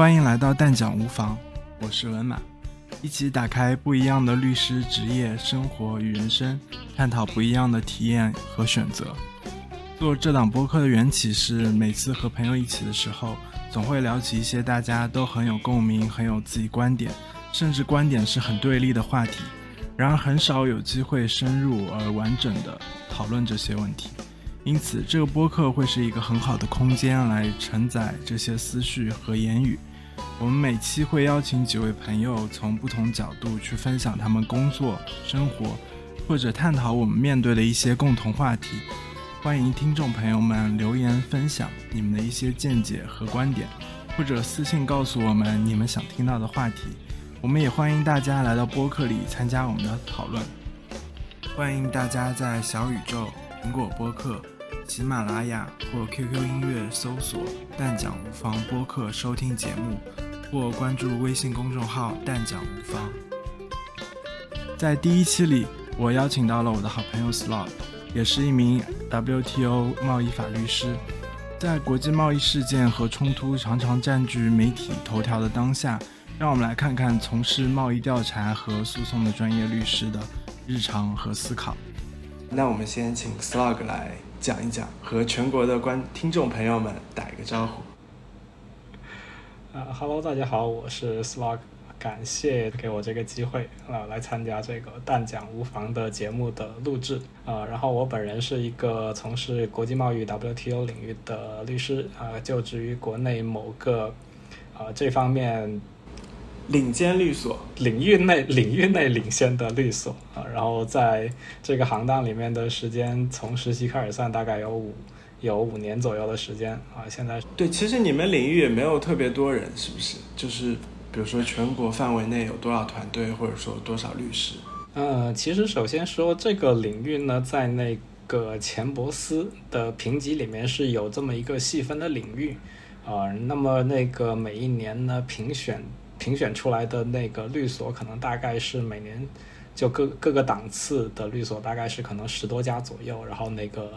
欢迎来到蛋讲无妨，我是文马，一起打开不一样的律师职业、生活与人生，探讨不一样的体验和选择。做这档播客的缘起是，每次和朋友一起的时候，总会聊起一些大家都很有共鸣、很有自己观点，甚至观点是很对立的话题。然而，很少有机会深入而完整的讨论这些问题。因此，这个播客会是一个很好的空间来承载这些思绪和言语。我们每期会邀请几位朋友，从不同角度去分享他们工作、生活，或者探讨我们面对的一些共同话题。欢迎听众朋友们留言分享你们的一些见解和观点，或者私信告诉我们你们想听到的话题。我们也欢迎大家来到播客里参加我们的讨论。欢迎大家在小宇宙、苹果播客、喜马拉雅或 QQ 音乐搜索“蛋讲无妨”播客收听节目，或关注微信公众号“蛋讲无妨”。在第一期里，我邀请到了我的好朋友 Slot。也是一名 WTO 贸易法律师，在国际贸易事件和冲突常常占据媒体头条的当下，让我们来看看从事贸易调查和诉讼的专业律师的日常和思考。那我们先请 Slug 来讲一讲，和全国的观听众朋友们打一个招呼。啊哈喽，大家好，我是 Slug。感谢给我这个机会啊，来参加这个“但讲无妨”的节目的录制啊。然后我本人是一个从事国际贸易 WTO 领域的律师啊，就职于国内某个啊这方面领先律所领域内领域内领先的律所啊。然后在这个行当里面的时间，从实习开始算，大概有五有五年左右的时间啊。现在对，其实你们领域也没有特别多人，是不是？就是。比如说，全国范围内有多少团队，或者说多少律师？嗯，其实首先说这个领域呢，在那个钱伯斯的评级里面是有这么一个细分的领域，啊，那么那个每一年呢评选评选出来的那个律所，可能大概是每年就各各个档次的律所大概是可能十多家左右，然后那个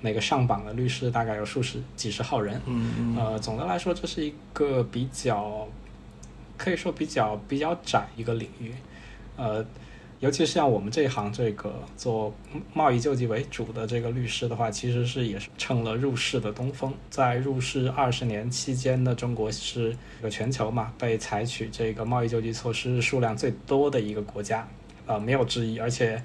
那个上榜的律师大概有数十几十号人，嗯嗯，呃，总的来说这是一个比较。可以说比较比较窄一个领域，呃，尤其是像我们这一行这个做贸易救济为主的这个律师的话，其实是也是乘了入世的东风。在入世二十年期间呢，中国是这个全球嘛被采取这个贸易救济措施数量最多的一个国家，呃，没有之一，而且。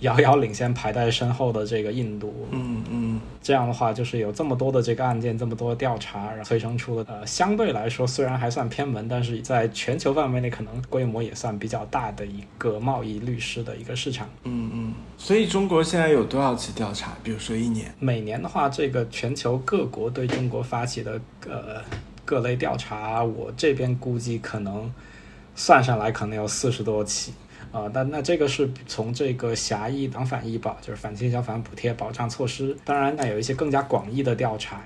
遥遥领先排在身后的这个印度，嗯嗯，这样的话就是有这么多的这个案件，这么多调查，然后催生出了呃，相对来说虽然还算偏门，但是在全球范围内可能规模也算比较大的一个贸易律师的一个市场。嗯嗯，所以中国现在有多少起调查？比如说一年？每年的话，这个全球各国对中国发起的呃各类调查，我这边估计可能算上来可能有四十多起。啊，那那这个是从这个狭义党反医保，就是反倾销、反补贴保障措施。当然，那有一些更加广义的调查。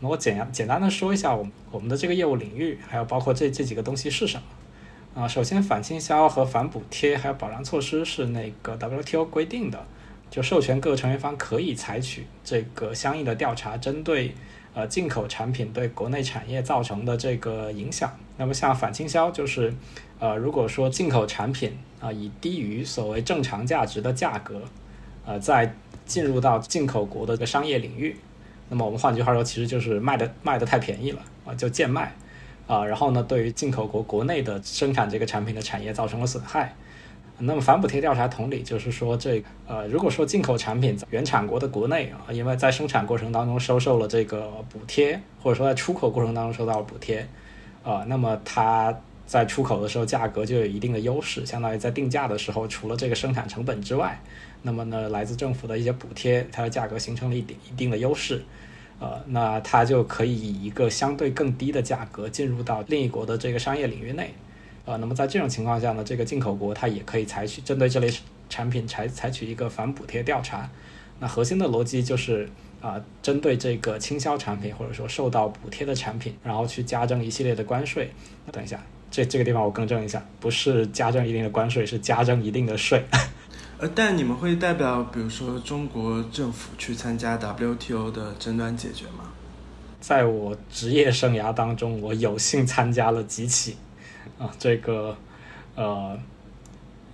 那我简简单的说一下，我们我们的这个业务领域，还有包括这这几个东西是什么。啊，首先反倾销和反补贴还有保障措施是那个 WTO 规定的，就授权各成员方可以采取这个相应的调查，针对呃进口产品对国内产业造成的这个影响。那么像反倾销就是。呃，如果说进口产品啊以低于所谓正常价值的价格，呃，在进入到进口国的这个商业领域，那么我们换句话说，其实就是卖的卖的太便宜了啊，就贱卖啊，然后呢，对于进口国国内的生产这个产品的产业造成了损害。那么反补贴调查同理，就是说这呃，如果说进口产品原产国的国内啊，因为在生产过程当中收受了这个补贴，或者说在出口过程当中受到了补贴啊，那么它。在出口的时候，价格就有一定的优势，相当于在定价的时候，除了这个生产成本之外，那么呢，来自政府的一些补贴，它的价格形成了一定一定的优势，呃，那它就可以以一个相对更低的价格进入到另一国的这个商业领域内，呃，那么在这种情况下呢，这个进口国它也可以采取针对这类产品采采取一个反补贴调查，那核心的逻辑就是啊，针对这个倾销产品或者说受到补贴的产品，然后去加征一系列的关税。等一下。这这个地方我更正一下，不是加征一定的关税，是加征一定的税。呃，但你们会代表，比如说中国政府去参加 WTO 的争端解决吗？在我职业生涯当中，我有幸参加了几起啊，这个呃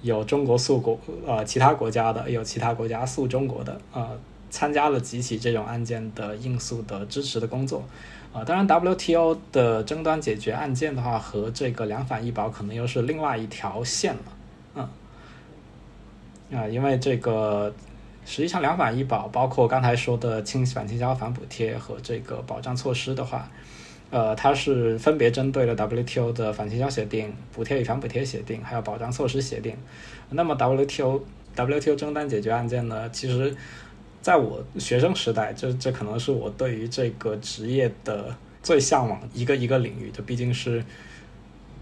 有中国诉国呃其他国家的，有其他国家诉中国的啊，参加了几起这种案件的应诉的支持的工作啊。当然，WTO 的争端解决案件的话，和这个两反一保可能又是另外一条线了，嗯啊，因为这个。实际上，两反一保，包括刚才说的倾反倾销、反补贴和这个保障措施的话，呃，它是分别针对了 WTO 的反倾销协定、补贴与反补贴协定，还有保障措施协定。那么 WTO WTO 争端解决案件呢？其实，在我学生时代，这这可能是我对于这个职业的最向往一个一个领域。这毕竟是，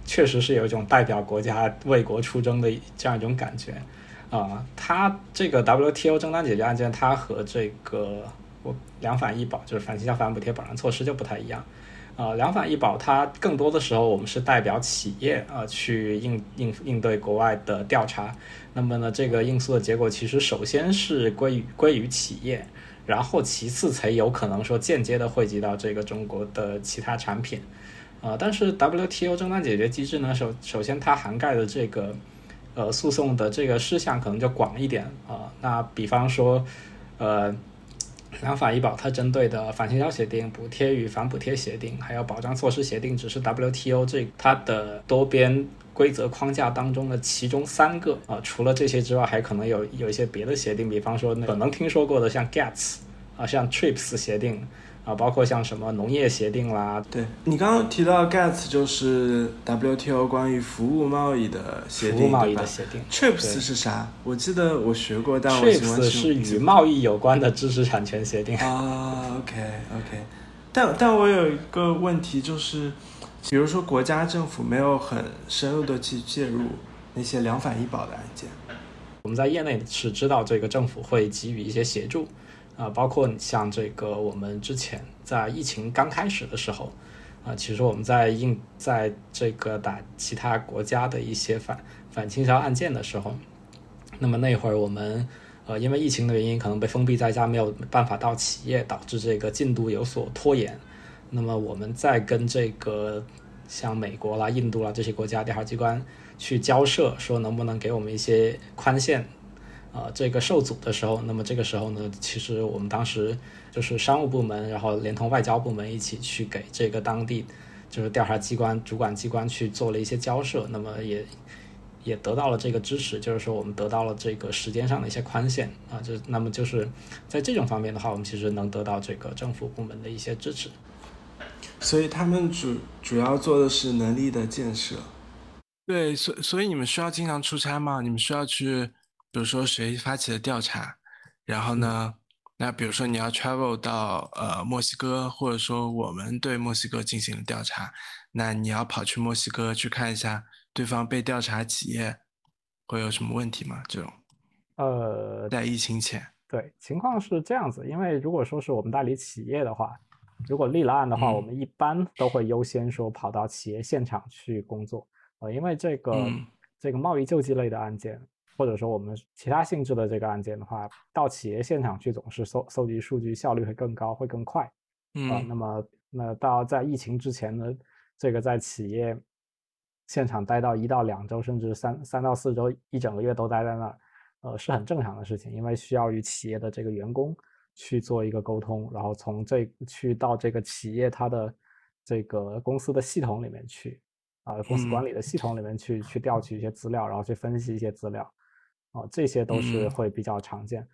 确实是有一种代表国家为国出征的这样一种感觉。啊，它这个 WTO 争端解决案件，它和这个两反一保，就是反倾销、反补贴保障措施就不太一样。啊，两反一保，它更多的时候我们是代表企业啊去应应应对国外的调查。那么呢，这个应诉的结果其实首先是归于归于企业，然后其次才有可能说间接的惠及到这个中国的其他产品。啊，但是 WTO 争端解决机制呢，首首先它涵盖的这个。呃，诉讼的这个事项可能就广一点啊。那比方说，呃，两反医保，它针对的反倾销协定、补贴与反补贴协定，还有保障措施协定，只是 WTO 这它的多边规则框架当中的其中三个啊。除了这些之外，还可能有有一些别的协定，比方说那可能听说过的像 GATS 啊，像 TRIPS 协定。啊，包括像什么农业协定啦，对你刚刚提到 GATS 就是 WTO 关于服务贸易的协定，服务贸易的协定。TRIPS 是啥？我记得我学过，但我 TRIPS 是与贸易有关的知识产权协定啊。OK OK，但但我有一个问题就是，比如说国家政府没有很深入的去介入那些两反一保的案件，我们在业内是知道这个政府会给予一些协助。啊，包括你像这个，我们之前在疫情刚开始的时候，啊，其实我们在应在这个打其他国家的一些反反倾销案件的时候，那么那会儿我们呃因为疫情的原因，可能被封闭在家，没有办法到企业，导致这个进度有所拖延。那么我们在跟这个像美国啦、印度啦这些国家调查机关去交涉，说能不能给我们一些宽限。呃，这个受阻的时候，那么这个时候呢，其实我们当时就是商务部门，然后连同外交部门一起去给这个当地就是调查机关主管机关去做了一些交涉，那么也也得到了这个支持，就是说我们得到了这个时间上的一些宽限啊，就那么就是在这种方面的话，我们其实能得到这个政府部门的一些支持。所以他们主主要做的是能力的建设。对，所所以你们需要经常出差吗？你们需要去？比如说谁发起的调查，然后呢，那比如说你要 travel 到呃墨西哥，或者说我们对墨西哥进行了调查，那你要跑去墨西哥去看一下对方被调查企业会有什么问题吗？这种，呃，在疫情前，对，情况是这样子，因为如果说是我们代理企业的话，如果立了案的话，我们一般都会优先说跑到企业现场去工作，呃，因为这个这个贸易救济类的案件。或者说我们其他性质的这个案件的话，到企业现场去总是搜搜集数据效率会更高，会更快。嗯，那么那到在疫情之前呢，这个在企业现场待到一到两周，甚至三三到四周，一整个月都待在那儿，呃，是很正常的事情，因为需要与企业的这个员工去做一个沟通，然后从这去到这个企业它的这个公司的系统里面去，啊，公司管理的系统里面去去调取一些资料，然后去分析一些资料。哦，这些都是会比较常见。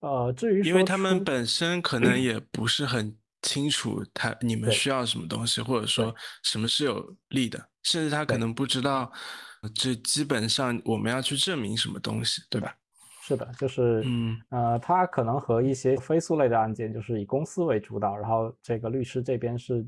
呃，至于因为他们本身可能也不是很清楚他你们需要什么东西，或者说什么是有利的，甚至他可能不知道这基本上我们要去证明什么东西，对吧？是的，就是嗯呃，他可能和一些非诉类的案件就是以公司为主导，然后这个律师这边是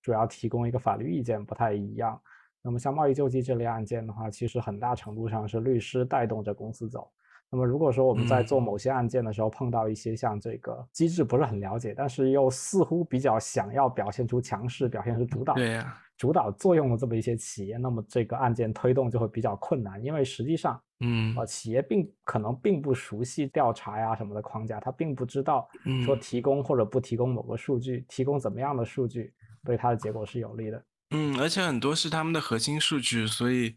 主要提供一个法律意见，不太一样。那么像贸易救济这类案件的话，其实很大程度上是律师带动着公司走。那么如果说我们在做某些案件的时候碰到一些像这个机制不是很了解，但是又似乎比较想要表现出强势、表现出主导，对呀，主导作用的这么一些企业，那么这个案件推动就会比较困难，因为实际上，嗯，呃，企业并可能并不熟悉调查呀什么的框架，他并不知道说提供或者不提供某个数据，提供怎么样的数据对他的结果是有利的。嗯，而且很多是他们的核心数据，所以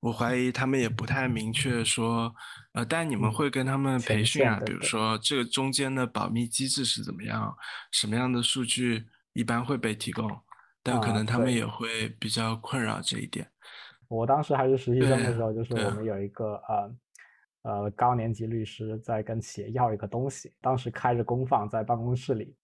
我怀疑他们也不太明确说，呃，但你们会跟他们培训啊，比如说这个中间的保密机制是怎么样，什么样的数据一般会被提供，但可能他们也会比较困扰这一点。我当时还是实习生的时候，就是我们有一个呃呃高年级律师在跟企业要一个东西，当时开着公放在办公室里。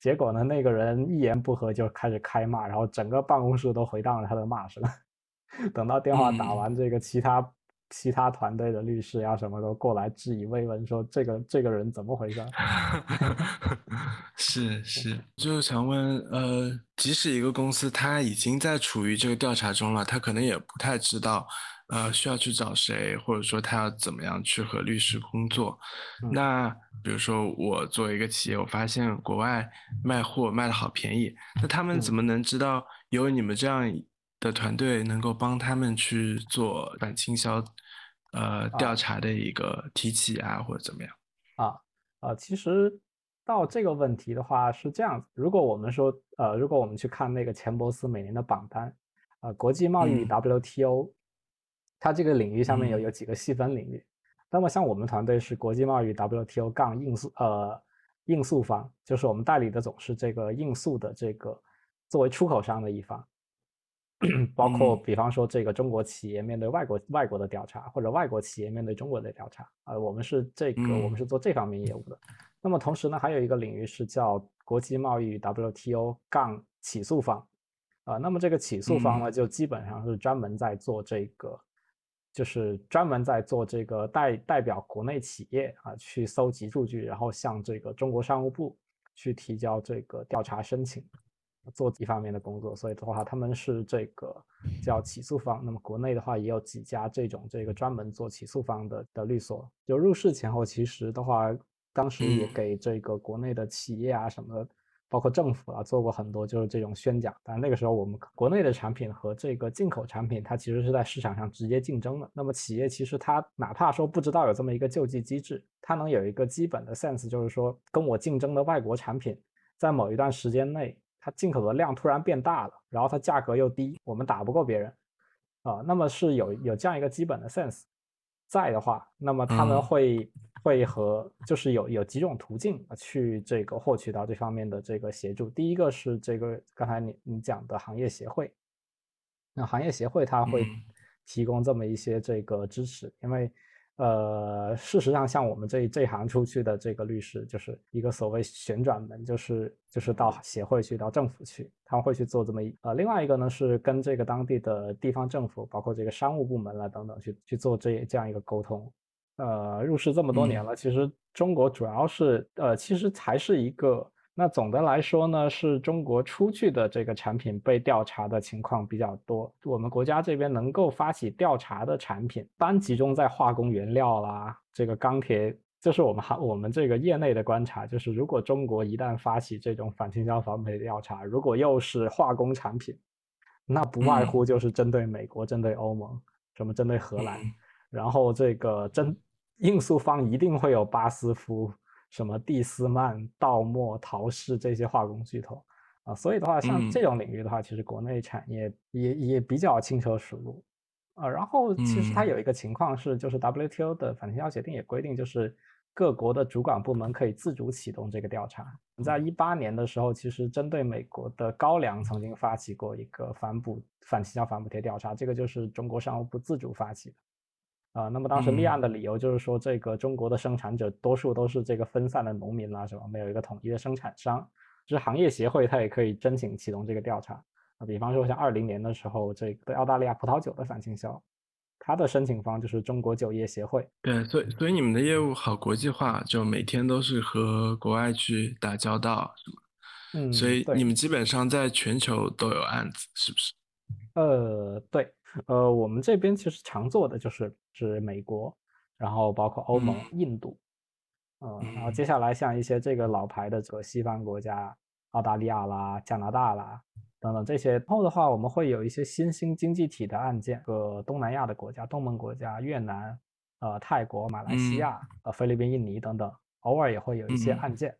结果呢，那个人一言不合就开始开骂，然后整个办公室都回荡着他的骂声。等到电话打完，这个其他其他团队的律师呀什么都过来质疑慰问，说这个这个人怎么回事？是是，就是想问，呃，即使一个公司他已经在处于这个调查中了，他可能也不太知道。呃，需要去找谁，或者说他要怎么样去和律师工作？那比如说我作为一个企业，我发现国外卖货卖的好便宜，那他们怎么能知道有你们这样的团队能够帮他们去做反倾销呃调查的一个提起啊，或者怎么样？啊啊，其实到这个问题的话是这样子，如果我们说呃，如果我们去看那个钱伯斯每年的榜单，啊，国际贸易 WTO。它这个领域下面有有几个细分领域，那么像我们团队是国际贸易 WTO 杠应诉呃应诉方，就是我们代理的总是这个应诉的这个作为出口商的一方，包括比方说这个中国企业面对外国外国的调查，或者外国企业面对中国的调查，啊，我们是这个我们是做这方面业务的。那么同时呢，还有一个领域是叫国际贸易 WTO 杠起诉方，啊，那么这个起诉方呢，就基本上是专门在做这个。就是专门在做这个代代表国内企业啊，去搜集数据，然后向这个中国商务部去提交这个调查申请，做一方面的工作。所以的话，他们是这个叫起诉方。那么国内的话，也有几家这种这个专门做起诉方的的律所。就入市前后，其实的话，当时也给这个国内的企业啊什么的。包括政府啊，做过很多就是这种宣讲，但那个时候我们国内的产品和这个进口产品，它其实是在市场上直接竞争的。那么企业其实它哪怕说不知道有这么一个救济机制，它能有一个基本的 sense，就是说跟我竞争的外国产品，在某一段时间内，它进口的量突然变大了，然后它价格又低，我们打不过别人，啊，那么是有有这样一个基本的 sense。在的话，那么他们会会和就是有有几种途径去这个获取到这方面的这个协助。第一个是这个刚才你你讲的行业协会，那行业协会它会提供这么一些这个支持，因为。呃，事实上，像我们这这行出去的这个律师，就是一个所谓旋转门，就是就是到协会去，到政府去，他们会去做这么一呃，另外一个呢是跟这个当地的地方政府，包括这个商务部门啦等等去去做这这样一个沟通。呃，入世这么多年了，其实中国主要是呃，其实还是一个。那总的来说呢，是中国出去的这个产品被调查的情况比较多。我们国家这边能够发起调查的产品，单集中在化工原料啦，这个钢铁，这是我们行我们这个业内的观察，就是如果中国一旦发起这种反倾销防伪调查，如果又是化工产品，那不外乎就是针对美国、针对欧盟、什么针对荷兰，然后这个针应诉方一定会有巴斯夫。什么蒂斯曼、道默、陶氏这些化工巨头啊，所以的话，像这种领域的话，其实国内产业也也比较轻车熟路啊。然后，其实它有一个情况是，就是 WTO 的反倾销协定也规定，就是各国的主管部门可以自主启动这个调查。在一八年的时候，其实针对美国的高粱曾经发起过一个反补反倾销反补贴调查，这个就是中国商务部自主发起的。啊，那么当时立案的理由就是说，这个中国的生产者多数都是这个分散的农民啦，是吧？没有一个统一的生产商。就是行业协会，它也可以申请启动这个调查。啊，比方说像二零年的时候，这个澳大利亚葡萄酒的反倾销，它的申请方就是中国酒业协会。对，所以所以你们的业务好国际化，就每天都是和国外去打交道，是吗？嗯，所以你们基本上在全球都有案子，是不是？呃，对。呃，我们这边其实常做的就是是美国，然后包括欧盟、印度，嗯，然后接下来像一些这个老牌的这个西方国家，澳大利亚啦、加拿大啦等等这些。然后的话，我们会有一些新兴经济体的案件，呃东南亚的国家、东盟国家、越南、呃泰国、马来西亚、呃菲律宾、印尼等等，偶尔也会有一些案件。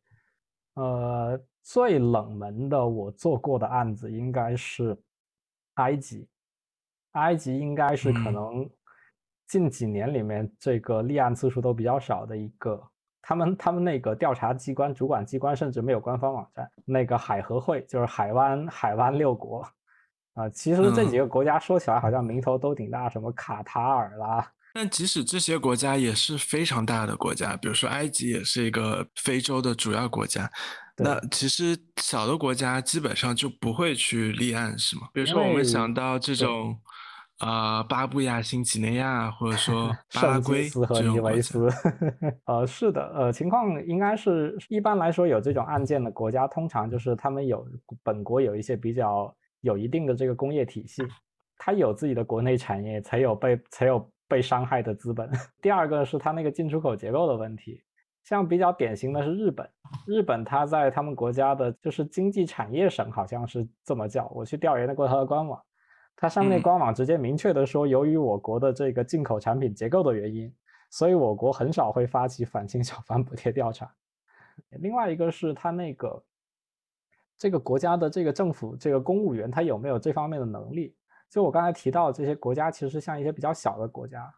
呃，最冷门的我做过的案子应该是埃及，埃及应该是可能近几年里面这个立案次数都比较少的一个。他们他们那个调查机关主管机关甚至没有官方网站，那个海合会就是海湾海湾六国啊，其实这几个国家说起来好像名头都挺大，什么卡塔尔啦。但即使这些国家也是非常大的国家，比如说埃及也是一个非洲的主要国家。那其实小的国家基本上就不会去立案，是吗？比如说我们想到这种，呃，巴布亚新几内亚，或者说 巴拉圭和尼维斯，呃，是的，呃，情况应该是一般来说有这种案件的国家，通常就是他们有本国有一些比较有一定的这个工业体系，它有自己的国内产业，才有被才有被伤害的资本。第二个是它那个进出口结构的问题。像比较典型的是日本，日本它在他们国家的就是经济产业省，好像是这么叫。我去调研过它的官网，它上面官网直接明确的说，由于我国的这个进口产品结构的原因，所以我国很少会发起反倾销反补贴调查。另外一个是它那个这个国家的这个政府这个公务员，他有没有这方面的能力？就我刚才提到这些国家，其实像一些比较小的国家。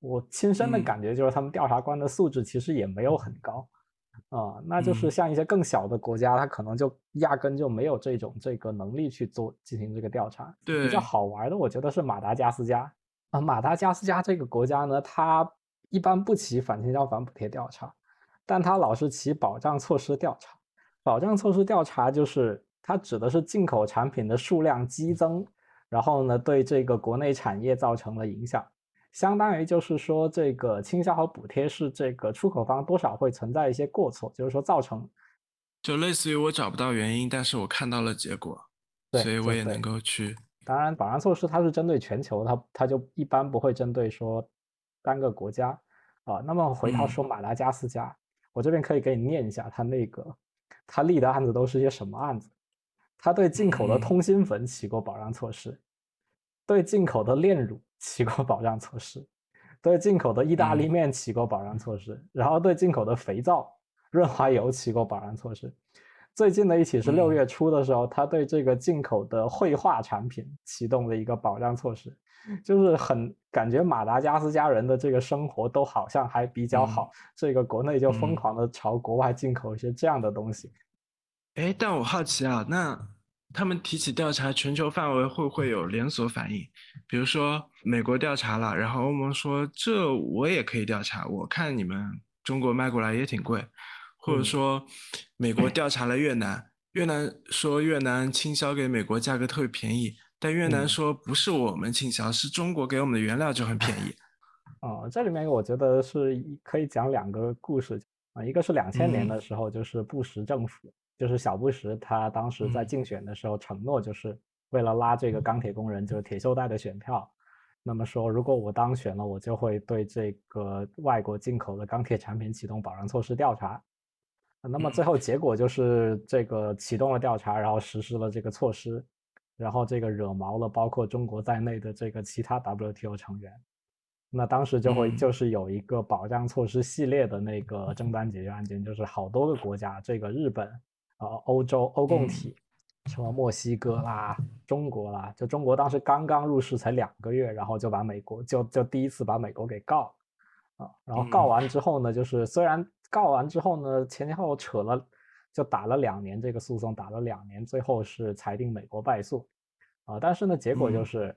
我亲身的感觉就是，他们调查官的素质其实也没有很高，啊，那就是像一些更小的国家，它可能就压根就没有这种这个能力去做进行这个调查。对，比较好玩的，我觉得是马达加斯加啊，马达加斯加这个国家呢，它一般不起反倾销反补贴调查，但它老是起保障措施调查。保障措施调查就是它指的是进口产品的数量激增，然后呢，对这个国内产业造成了影响。相当于就是说，这个倾销和补贴是这个出口方多少会存在一些过错，就是说造成，就类似于我找不到原因，但是我看到了结果，所以我也能够去。当然，保障措施它是针对全球，它它就一般不会针对说单个国家啊。那么回到说马达加斯加，我这边可以给你念一下他那个他立的案子都是些什么案子。他对进口的通心粉起过保障措施，对进口的炼乳。起过保障措施，对进口的意大利面起过保障措施，然后对进口的肥皂、润滑油起过保障措施。最近的一起是六月初的时候，他对这个进口的绘画产品启动了一个保障措施，就是很感觉马达加斯加人的这个生活都好像还比较好，这个国内就疯狂的朝国外进口一些这样的东西。哎，但我好奇啊，那。他们提起调查，全球范围会不会有连锁反应？比如说美国调查了，然后欧盟说这我也可以调查，我看你们中国卖过来也挺贵，或者说美国调查了越南，越南说越南倾销给美国价格特别便宜，但越南说不是我们倾销，是中国给我们的原料就很便宜。哦，这里面我觉得是可以讲两个故事啊，一个是两千年的时候，就是布什政府。就是小布什，他当时在竞选的时候承诺，就是为了拉这个钢铁工人，就是铁锈带的选票。那么说，如果我当选了，我就会对这个外国进口的钢铁产品启动保障措施调查。那么最后结果就是这个启动了调查，然后实施了这个措施，然后这个惹毛了包括中国在内的这个其他 WTO 成员。那当时就会就是有一个保障措施系列的那个争端解决案件，就是好多个国家，这个日本。呃，欧洲欧共体，什么墨西哥啦、中国啦，就中国当时刚刚入世才两个月，然后就把美国就就第一次把美国给告，啊，然后告完之后呢，就是虽然告完之后呢，前前后后扯了，就打了两年这个诉讼，打了两年，最后是裁定美国败诉，啊，但是呢，结果就是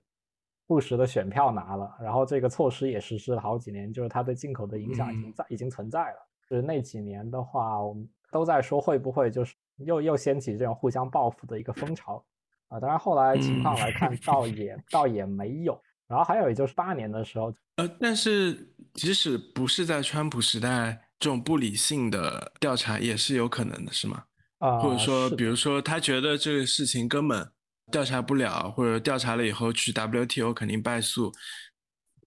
布什的选票拿了，然后这个措施也实施了好几年，就是它对进口的影响已经在已经存在了，就是那几年的话，我们都在说会不会就是。又又掀起这种互相报复的一个风潮，啊，当然后来情况来看，倒也倒也没有。然后还有也就是八年的时候，呃，但是即使不是在川普时代，这种不理性的调查也是有可能的，是吗？啊，或者说，比如说他觉得这个事情根本调查不了，或者调查了以后去 WTO 肯定败诉。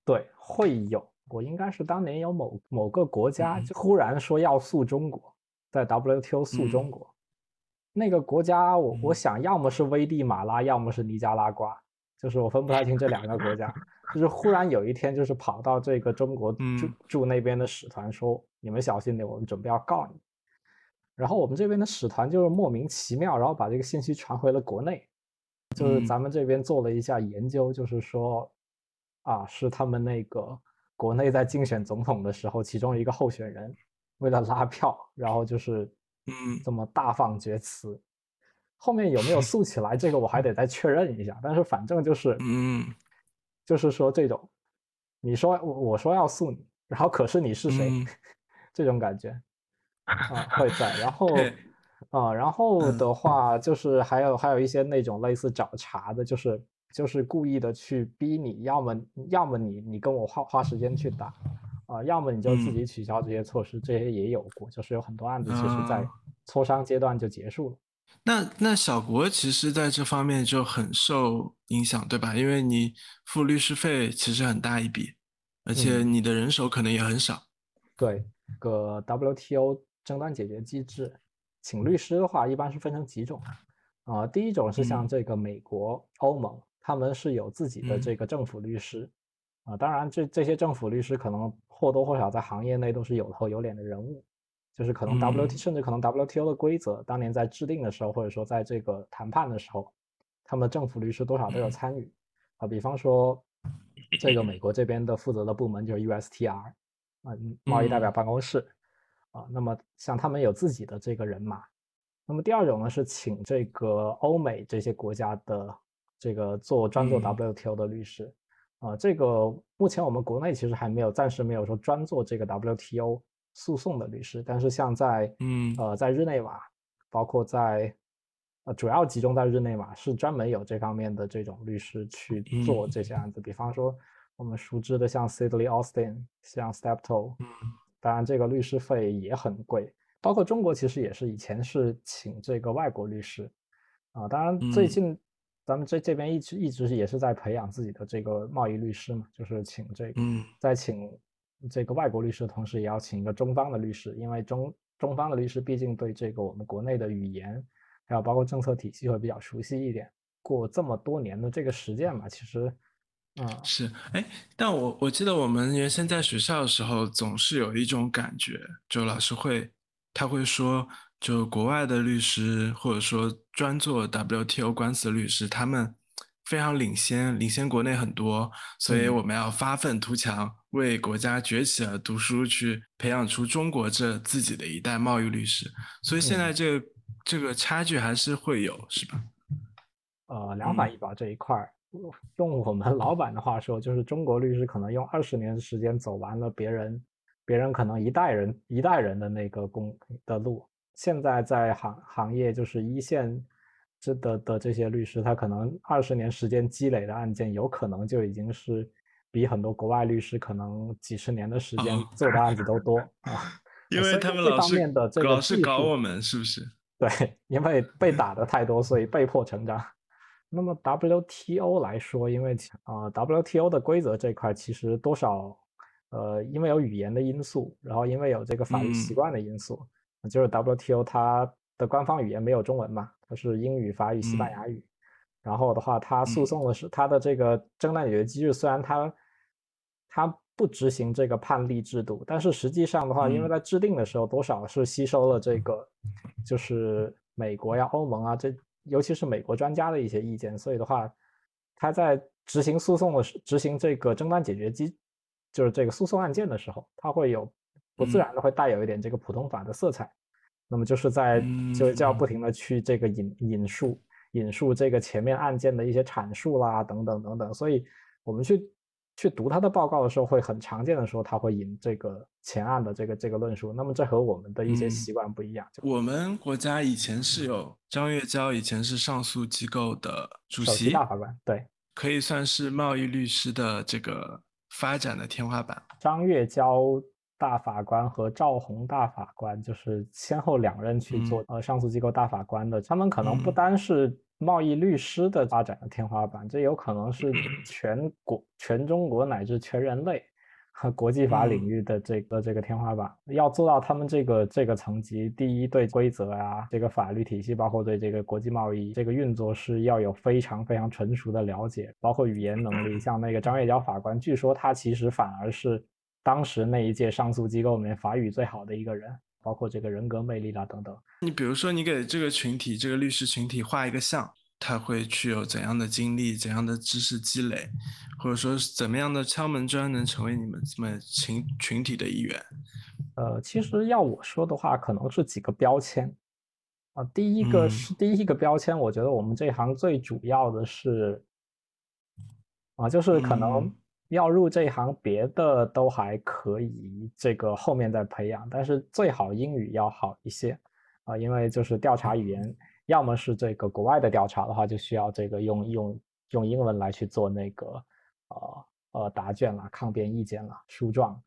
对，会有。我应该是当年有某某个国家就忽然说要诉中国，在 WTO 诉中国。那个国家，我我想要么是危地马拉，要么是尼加拉瓜，就是我分不太清这两个国家。就是忽然有一天，就是跑到这个中国驻驻那边的使团说：“你们小心点，我们准备要告你。”然后我们这边的使团就是莫名其妙，然后把这个信息传回了国内。就是咱们这边做了一下研究，就是说，啊，是他们那个国内在竞选总统的时候，其中一个候选人为了拉票，然后就是嗯这么大放厥词。后面有没有诉起来，这个我还得再确认一下。但是反正就是嗯。就是说这种，你说我我说要诉你，然后可是你是谁？这种感觉啊会在，然 后啊，然后的话就是还有还有一些那种类似找茬的，就是就是故意的去逼你，要么要么你你跟我花花时间去打啊，要么你就自己取消这些措施，这些也有过，就是有很多案子其实在磋商阶段就结束了。那那小国其实在这方面就很受影响，对吧？因为你付律师费其实很大一笔，而且你的人手可能也很少。对，个 WTO 争端解决机制，请律师的话一般是分成几种啊？第一种是像这个美国、欧盟，他们是有自己的这个政府律师啊。当然，这这些政府律师可能或多或少在行业内都是有头有脸的人物。就是可能 WT 甚至可能 WTO 的规则当年在制定的时候，或者说在这个谈判的时候，他们的政府律师多少都有参与啊。比方说，这个美国这边的负责的部门就是 USTR 啊，贸易代表办公室啊。那么像他们有自己的这个人马。那么第二种呢是请这个欧美这些国家的这个做专做 WTO 的律师啊。这个目前我们国内其实还没有，暂时没有说专做这个 WTO。诉讼的律师，但是像在嗯呃在日内瓦，包括在呃主要集中在日内瓦，是专门有这方面的这种律师去做这些案子。比方说我们熟知的像 Sidley Austin，像 Steptoe，嗯，当然这个律师费也很贵。包括中国其实也是以前是请这个外国律师啊，当然最近咱们这这边一直一直也是在培养自己的这个贸易律师嘛，就是请这个嗯在请。这个外国律师的同时，也要请一个中方的律师，因为中中方的律师毕竟对这个我们国内的语言，还有包括政策体系会比较熟悉一点。过这么多年的这个实践嘛，其实，嗯，是，哎，但我我记得我们原先在学校的时候，总是有一种感觉，就老师会他会说，就国外的律师或者说专做 WTO 官司的律师，他们。非常领先，领先国内很多，所以我们要发愤图强，为国家崛起而读书，去培养出中国这自己的一代贸易律师。所以现在这个这个差距还是会有，是吧？呃，两反一保这一块儿，用我们老板的话说，就是中国律师可能用二十年的时间走完了别人别人可能一代人一代人的那个工的路。现在在行行业就是一线。这的的这些律师，他可能二十年时间积累的案件，有可能就已经是比很多国外律师可能几十年的时间做的案子都多 啊。因为他们老是老是搞我们，是不是？对，因为被打的太多，所以被迫成长。那么 WTO 来说，因为啊 WTO 的规则这块其实多少呃，因为有语言的因素，然后因为有这个法律习惯的因素，就是 WTO 它。的官方语言没有中文嘛？它是英语、法语、西班牙语。然后的话，它诉讼的是它的这个争端解决机制，虽然它它不执行这个判例制度，但是实际上的话，因为在制定的时候多少是吸收了这个就是美国呀、欧盟啊，这尤其是美国专家的一些意见，所以的话，它在执行诉讼的时执行这个争端解决机，就是这个诉讼案件的时候，它会有不自然的会带有一点这个普通法的色彩。那么就是在就就要不停的去这个引引述引述这个前面案件的一些阐述啦等等等等，所以我们去去读他的报告的时候，会很常见的时候他会引这个前案的这个这个论述。那么这和我们的一些习惯不一样。我们国家以前是有张月娇，以前是上诉机构的主席大法官，对，可以算是贸易律师的这个发展的天花板。张月娇。大法官和赵红大法官就是先后两任去做呃上诉机构大法官的，他们可能不单是贸易律师的发展的天花板，这有可能是全国、全中国乃至全人类和国际法领域的这个这个天花板。要做到他们这个这个层级，第一对规则啊，这个法律体系，包括对这个国际贸易这个运作是要有非常非常成熟的了解，包括语言能力。像那个张月娇法官，据说他其实反而是当时那一届上诉机构里面法语最好的一个人，包括这个人格魅力啦等等。你比如说，你给这个群体，这个律师群体画一个像。他会具有怎样的经历、怎样的知识积累，或者说怎么样的敲门砖能成为你们这么群群体的一员？呃，其实要我说的话，可能是几个标签啊。第一个是第一个标签，我觉得我们这行最主要的是啊，就是可能要入这一行，别的都还可以，这个后面再培养，但是最好英语要好一些啊，因为就是调查语言。要么是这个国外的调查的话，就需要这个用用用英文来去做那个呃呃答卷啦、抗辩意见啦、书状，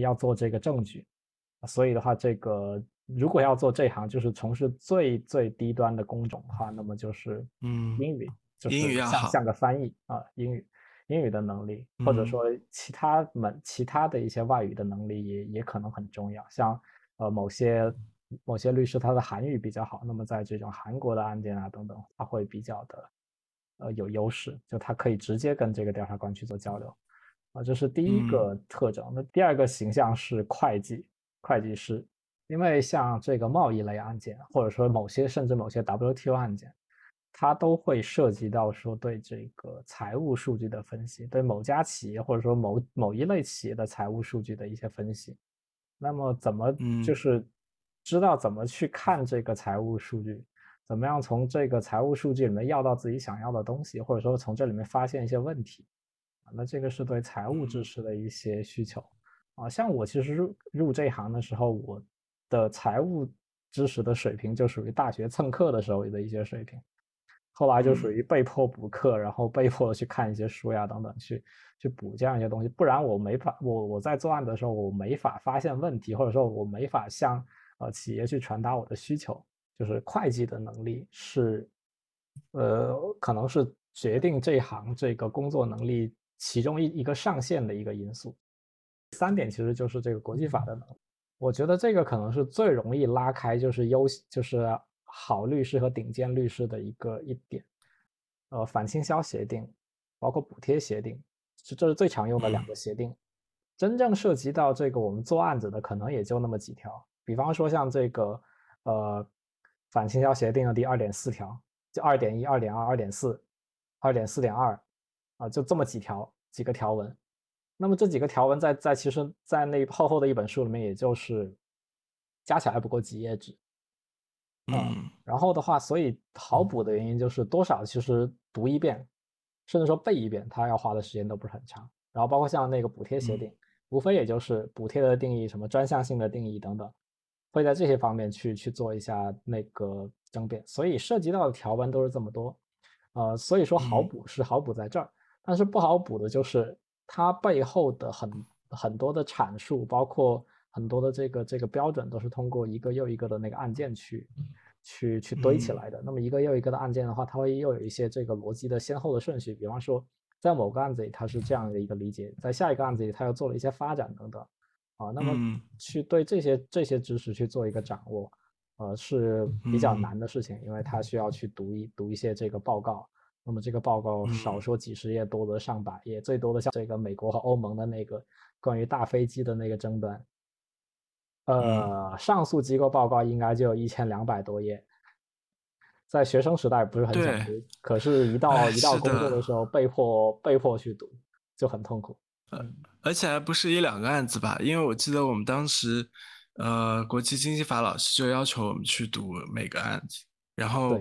要做这个证据，所以的话，这个如果要做这行，就是从事最最低端的工种的话，那么就是嗯英语，就是英语要像像个翻译啊，英语英语的能力，或者说其他门其他的一些外语的能力也也可能很重要，像呃某些。某些律师他的韩语比较好，那么在这种韩国的案件啊等等，他会比较的呃有优势，就他可以直接跟这个调查官去做交流啊，这是第一个特征。那第二个形象是会计会计师，因为像这个贸易类案件，或者说某些甚至某些 WTO 案件，它都会涉及到说对这个财务数据的分析，对某家企业或者说某某一类企业的财务数据的一些分析。那么怎么就是？知道怎么去看这个财务数据，怎么样从这个财务数据里面要到自己想要的东西，或者说从这里面发现一些问题，啊，那这个是对财务知识的一些需求，啊，像我其实入入这一行的时候，我的财务知识的水平就属于大学蹭课的时候的一些水平，后来就属于被迫补课，然后被迫去看一些书呀等等，去去补这样一些东西，不然我没法，我我在作案的时候我没法发现问题，或者说我没法向。呃，企业去传达我的需求，就是会计的能力是，呃，可能是决定这一行这个工作能力其中一一个上限的一个因素。三点其实就是这个国际法的能力，我觉得这个可能是最容易拉开就是优就是好律师和顶尖律师的一个一点。呃，反倾销协定，包括补贴协定，是这是最常用的两个协定。真正涉及到这个我们做案子的，可能也就那么几条。比方说像这个，呃，反倾销协定的第二点四条，就二点一、二点二、二点四、二点四点二，啊，就这么几条几个条文。那么这几个条文在在其实，在那厚厚的一本书里面，也就是加起来不过几页纸。嗯。然后的话，所以好补的原因就是多少其实读一遍，甚至说背一遍，它要花的时间都不是很长。然后包括像那个补贴协定，无非也就是补贴的定义、什么专项性的定义等等。会在这些方面去去做一下那个争辩，所以涉及到的条文都是这么多，呃，所以说好补是好补在这儿，但是不好补的就是它背后的很很多的阐述，包括很多的这个这个标准都是通过一个又一个的那个案件去去去堆起来的。那么一个又一个的案件的话，它会又有一些这个逻辑的先后的顺序，比方说在某个案子里它是这样的一个理解，在下一个案子里它又做了一些发展等等。啊，那么去对这些这些知识去做一个掌握，呃，是比较难的事情，因为它需要去读一读一些这个报告。那么这个报告少说几十页，多则上百页，最多的像这个美国和欧盟的那个关于大飞机的那个争端，呃，上诉机构报告应该就有一千两百多页，在学生时代不是很想读，可是一到一到工作的时候，被迫被迫去读，就很痛苦。呃，而且还不是一两个案子吧？因为我记得我们当时，呃，国际经济法老师就要求我们去读每个案子，然后，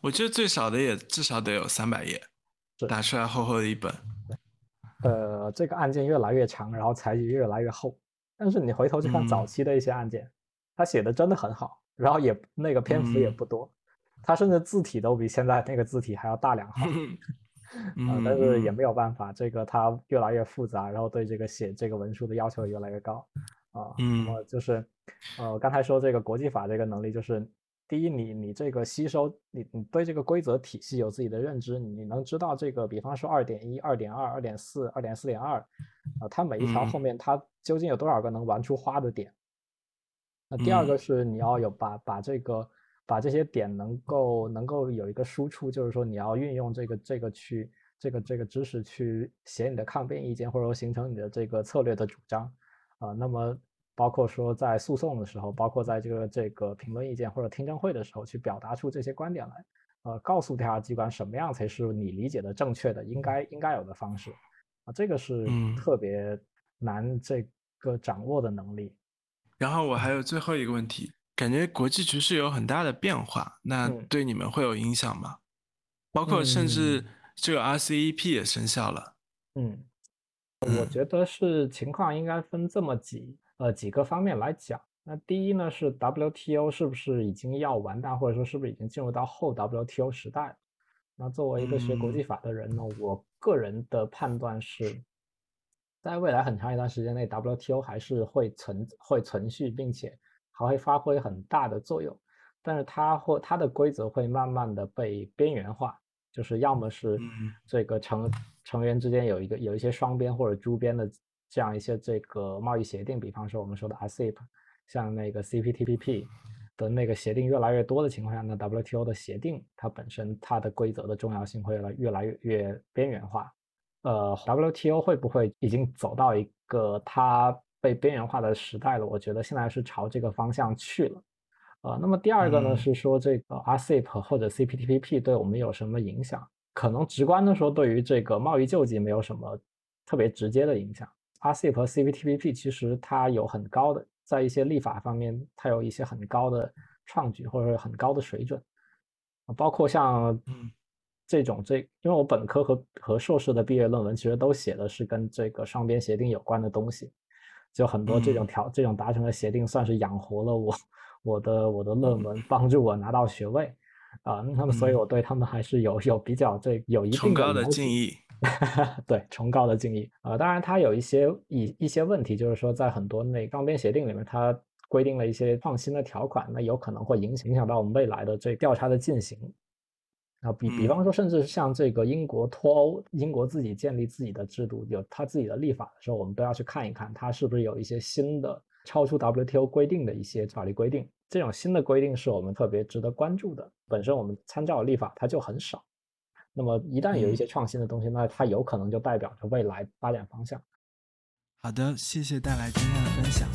我觉得最少的也至少得有三百页，打出来厚厚的一本。呃，这个案件越来越长，然后材质越来越厚，但是你回头去看早期的一些案件，他写的真的很好，然后也那个篇幅也不多，他甚至字体都比现在那个字体还要大两行。啊，但是也没有办法，这个它越来越复杂，然后对这个写这个文书的要求越来越高，啊，那么就是，呃，刚才说这个国际法这个能力，就是第一，你你这个吸收，你你对这个规则体系有自己的认知，你能知道这个，比方说二点一、二点二、二点四、二点四点二，啊，它每一条后面它究竟有多少个能玩出花的点？那第二个是你要有把把这个把这些点能够能够有一个输出，就是说你要运用这个这个去这个这个知识去写你的抗辩意见，或者说形成你的这个策略的主张，啊，那么。包括说在诉讼的时候，包括在这个这个评论意见或者听证会的时候，去表达出这些观点来，呃，告诉调查机关什么样才是你理解的正确的、应该应该有的方式，啊，这个是特别难这个掌握的能力。然后我还有最后一个问题，感觉国际局势有很大的变化，那对你们会有影响吗？包括甚至这个 RCEP 也生效了。嗯，我觉得是情况应该分这么几。呃，几个方面来讲，那第一呢是 WTO 是不是已经要完蛋，或者说是不是已经进入到后 WTO 时代？那作为一个学国际法的人呢，我个人的判断是，在未来很长一段时间内，WTO 还是会存会存续，并且还会发挥很大的作用，但是它或它的规则会慢慢的被边缘化，就是要么是这个成成员之间有一个有一些双边或者珠边的。这样一些这个贸易协定，比方说我们说的 RCEP，像那个 CPTPP 的那个协定越来越多的情况下，那 WTO 的协定它本身它的规则的重要性会来越来越越边缘化。呃，WTO 会不会已经走到一个它被边缘化的时代了？我觉得现在是朝这个方向去了。呃，那么第二个呢是说这个 RCEP 或者 CPTPP 对我们有什么影响？可能直观的说，对于这个贸易救济没有什么特别直接的影响。RCEP 和 CPTPP 其实它有很高的，在一些立法方面，它有一些很高的创举或者很高的水准，包括像这种这，因为我本科和和硕士的毕业论文其实都写的是跟这个双边协定有关的东西，就很多这种条这种达成的协定算是养活了我 我的我的论文，帮助我拿到学位啊，那么所以我对他们还是有有比较这有一定的敬意。对，崇高的敬意啊！当然，它有一些一一些问题，就是说，在很多那双边协定里面，它规定了一些创新的条款，那有可能会影响影响到我们未来的这调查的进行。啊，比比方说，甚至像这个英国脱欧，英国自己建立自己的制度，有他自己的立法的时候，我们都要去看一看，它是不是有一些新的超出 WTO 规定的一些法律规定。这种新的规定是我们特别值得关注的。本身我们参照的立法它就很少。那么一旦有一些创新的东西，那它有可能就代表着未来发展方向。好的，谢谢带来今天的分享。